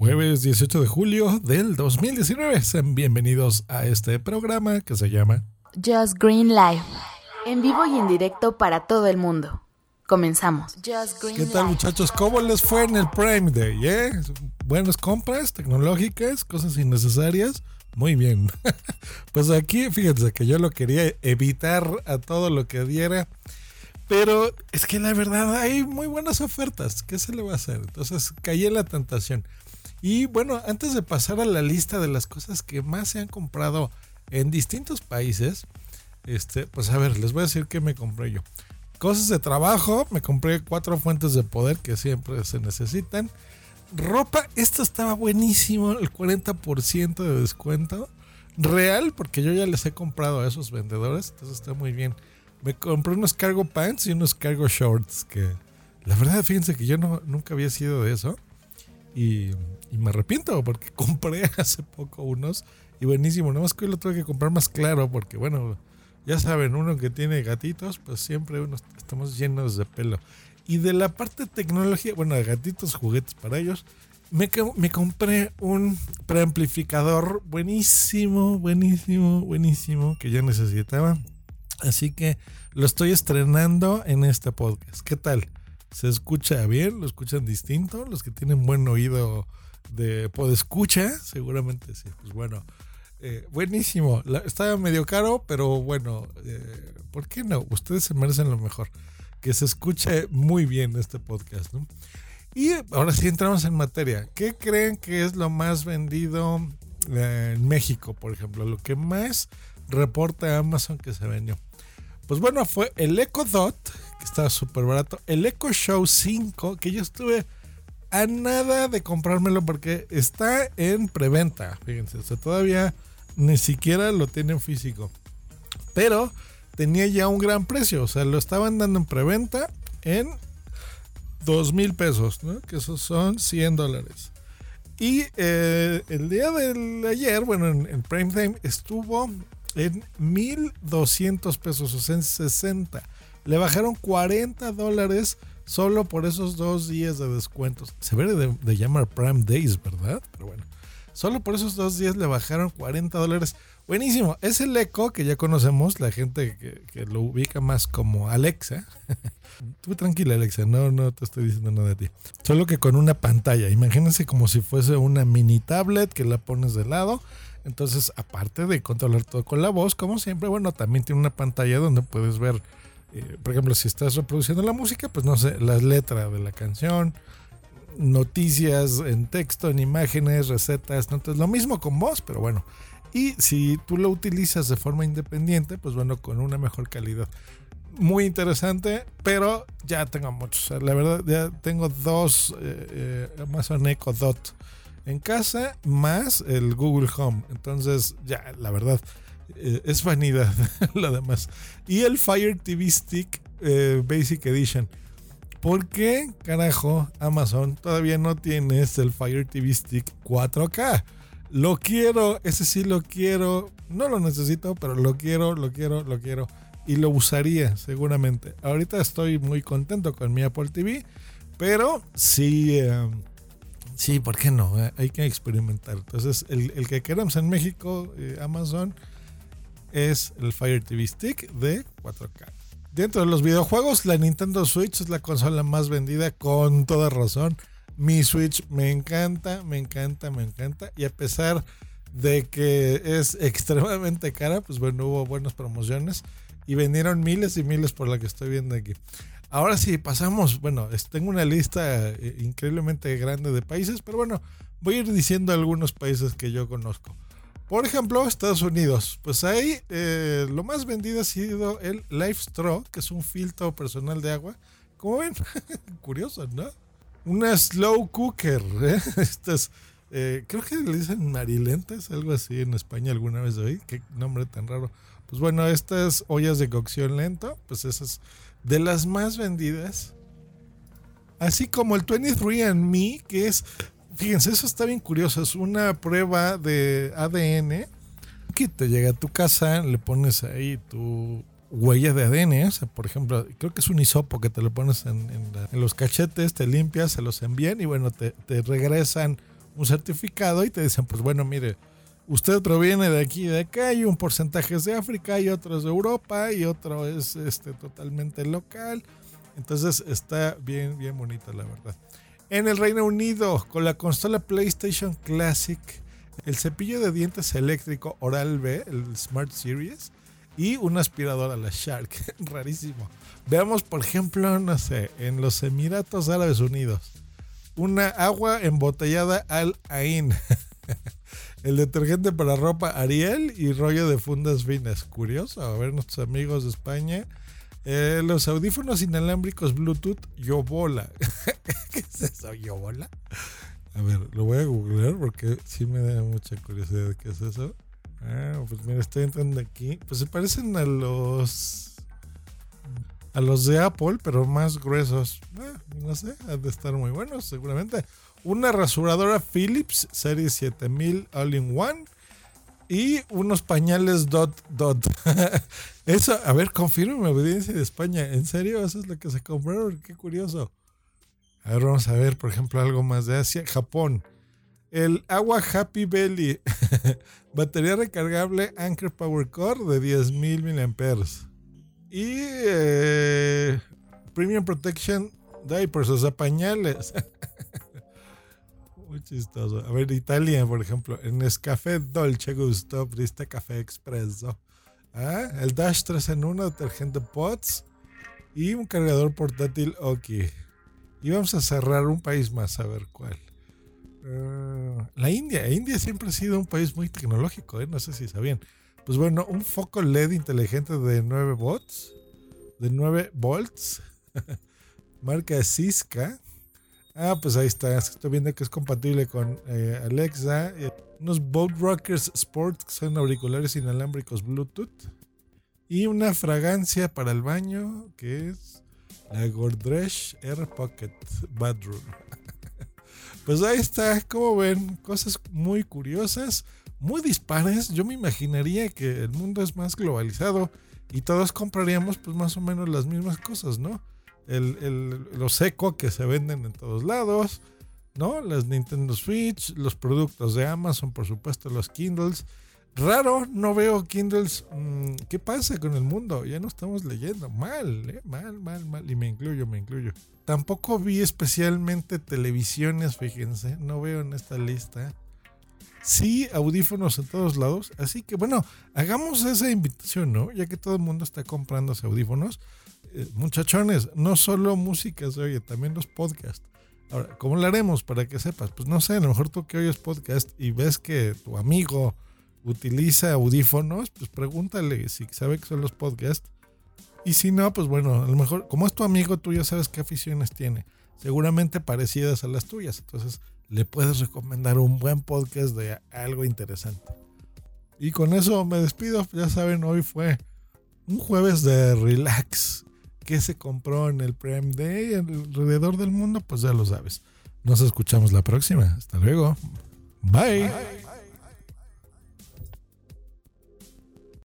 Jueves 18 de julio del 2019. Sean bienvenidos a este programa que se llama Just Green Life. En vivo y en directo para todo el mundo. Comenzamos. Just Green ¿Qué tal Life. muchachos? ¿Cómo les fue en el Prime Day? eh? Buenas compras tecnológicas, cosas innecesarias. Muy bien. pues aquí, fíjense que yo lo quería evitar a todo lo que diera. Pero es que la verdad hay muy buenas ofertas. ¿Qué se le va a hacer? Entonces caí en la tentación. Y bueno, antes de pasar a la lista de las cosas que más se han comprado en distintos países, este, pues a ver, les voy a decir qué me compré yo. Cosas de trabajo, me compré cuatro fuentes de poder que siempre se necesitan. Ropa, esto estaba buenísimo, el 40% de descuento. Real, porque yo ya les he comprado a esos vendedores, entonces está muy bien. Me compré unos cargo pants y unos cargo shorts, que la verdad, fíjense que yo no, nunca había sido de eso. Y, me arrepiento porque compré hace poco unos y buenísimo. Nada más que hoy lo tuve que comprar más claro porque, bueno, ya saben, uno que tiene gatitos, pues siempre uno estamos llenos de pelo. Y de la parte de tecnología, bueno, de gatitos, juguetes para ellos, me, me compré un preamplificador buenísimo, buenísimo, buenísimo que ya necesitaba. Así que lo estoy estrenando en este podcast. ¿Qué tal? ¿Se escucha bien? ¿Lo escuchan distinto? Los que tienen buen oído de podescucha, seguramente sí. Pues bueno, eh, buenísimo. La- estaba medio caro, pero bueno, eh, ¿por qué no? Ustedes se merecen lo mejor. Que se escuche muy bien este podcast. Y ahora sí entramos en materia. ¿Qué creen que es lo más vendido eh, en México, por ejemplo? Lo que más reporta Amazon que se vendió. Pues bueno, fue el Echo Dot, que estaba súper barato. El Echo Show 5, que yo estuve a nada de comprármelo porque está en preventa. Fíjense, o sea, todavía ni siquiera lo tienen físico. Pero tenía ya un gran precio. O sea, lo estaban dando en preventa en dos mil pesos, ¿no? Que esos son 100 dólares. Y eh, el día del ayer, bueno, en, en Prime Time estuvo en 1200 pesos, o sea, en 60. Le bajaron 40 dólares solo por esos dos días de descuentos. Se ve de, llamar Prime Days, ¿verdad? Pero bueno, solo por esos dos días le bajaron 40 dólares. Buenísimo. Es el Echo que ya conocemos, la gente que, que lo ubica más como Alexa. Tú tranquila, Alexa, no, no te estoy diciendo nada de ti. Solo que con una pantalla. Imagínense como si fuese una mini tablet que la pones de lado. Entonces, aparte de controlar todo con la voz, como siempre, bueno, también tiene una pantalla donde puedes ver, eh, por ejemplo, si estás reproduciendo la música, pues no sé, las letras de la canción, noticias en texto, en imágenes, recetas, notas, lo mismo con voz, pero bueno. Y si tú lo utilizas de forma independiente, pues bueno, con una mejor calidad. Muy interesante, pero ya tengo muchos. La verdad, ya tengo dos eh, eh, Amazon Echo Dot en casa, más el Google Home. Entonces, ya, la verdad, eh, es vanidad lo demás. Y el Fire TV Stick eh, Basic Edition. ¿Por qué, carajo, Amazon todavía no tienes el Fire TV Stick 4K? Lo quiero, ese sí lo quiero. No lo necesito, pero lo quiero, lo quiero, lo quiero. Y lo usaría seguramente. Ahorita estoy muy contento con mi Apple TV, pero sí, eh, sí, ¿por qué no? Hay que experimentar. Entonces, el, el que queremos en México, Amazon, es el Fire TV Stick de 4K. Dentro de los videojuegos, la Nintendo Switch es la consola más vendida con toda razón. Mi Switch me encanta, me encanta, me encanta. Y a pesar de que es extremadamente cara, pues bueno, hubo buenas promociones y vendieron miles y miles por la que estoy viendo aquí. Ahora sí, pasamos, bueno, tengo una lista eh, increíblemente grande de países, pero bueno, voy a ir diciendo algunos países que yo conozco. Por ejemplo, Estados Unidos. Pues ahí eh, lo más vendido ha sido el Life Straw, que es un filtro personal de agua. Como ven, curioso, ¿no? Una slow cooker. ¿eh? Estas, eh, creo que le dicen marilentes, algo así en España alguna vez oí. Qué nombre tan raro. Pues bueno, estas ollas de cocción lento, pues esas de las más vendidas. Así como el 23andMe, que es Fíjense, eso está bien curioso. Es una prueba de ADN que te llega a tu casa, le pones ahí tu huella de ADN. O sea, por ejemplo, creo que es un hisopo que te lo pones en, en los cachetes, te limpias, se los envían y bueno, te, te regresan un certificado y te dicen, pues bueno, mire, usted proviene de aquí y de acá y un porcentaje es de África y otro es de Europa y otro es este, totalmente local. Entonces está bien, bien bonita la verdad. En el Reino Unido, con la consola PlayStation Classic, el cepillo de dientes eléctrico Oral B, el Smart Series, y una aspiradora, la Shark. Rarísimo. Veamos, por ejemplo, no sé, en los Emiratos Árabes Unidos, una agua embotellada al Ain. el detergente para ropa Ariel y rollo de fundas finas. Curioso, a ver nuestros amigos de España. Eh, los audífonos inalámbricos Bluetooth Yobola. ¿Qué es eso, Yobola? A ver, lo voy a googlear porque sí me da mucha curiosidad qué es eso. Ah, pues mira, estoy entrando aquí. Pues se parecen a los. A los de Apple, pero más gruesos. Ah, no sé, han de estar muy buenos, seguramente. Una rasuradora Philips Series 7000 All in One. Y unos pañales Dot Dot. Eso, a ver, confirme audiencia de España. ¿En serio? ¿Eso es lo que se compraron? Qué curioso. A ver, vamos a ver, por ejemplo, algo más de Asia. Japón. El agua Happy Belly. Batería recargable Anchor Power Core de 10.000 mAh. Y eh, Premium Protection Diapers, o sea, pañales. Muy chistoso. A ver, Italia, por ejemplo. En Nescafé Dolce Gusto, Brista Café Expresso. Ah, el Dash 3 en 1, detergente Pots. Y un cargador portátil Oki. Y vamos a cerrar un país más, a ver cuál. Ah, la India. India siempre ha sido un país muy tecnológico, ¿eh? no sé si sabían. Pues bueno, un foco LED inteligente de 9 volts, de 9 volts, marca Cisca. Ah, pues ahí está, estoy viendo que es compatible con eh, Alexa. Eh, unos Boat Rockers Sport, que son auriculares inalámbricos Bluetooth. Y una fragancia para el baño, que es la Gordresh Air Pocket Bathroom. Pues ahí está, como ven, cosas muy curiosas, muy dispares. Yo me imaginaría que el mundo es más globalizado y todos compraríamos pues más o menos las mismas cosas, ¿no? El, el, los eco que se venden en todos lados, ¿no? Las Nintendo Switch, los productos de Amazon, por supuesto, los Kindles. Raro, no veo Kindles. Mm, ¿Qué pasa con el mundo? Ya no estamos leyendo. Mal, ¿eh? Mal, mal, mal. Y me incluyo, me incluyo. Tampoco vi especialmente televisiones, fíjense. No veo en esta lista. Sí, audífonos en todos lados. Así que bueno, hagamos esa invitación, ¿no? Ya que todo el mundo está comprando audífonos. Eh, muchachones, no solo música se oye, también los podcasts. Ahora, ¿cómo lo haremos para que sepas? Pues no sé, a lo mejor tú que oyes podcast y ves que tu amigo utiliza audífonos, pues pregúntale si sabe que son los podcasts. Y si no, pues bueno, a lo mejor, como es tu amigo, tú ya sabes qué aficiones tiene. Seguramente parecidas a las tuyas. Entonces, le puedes recomendar un buen podcast de algo interesante. Y con eso me despido. Ya saben, hoy fue un jueves de relax. Que se compró en el Prime Day alrededor del mundo? Pues ya lo sabes. Nos escuchamos la próxima. Hasta luego. Bye.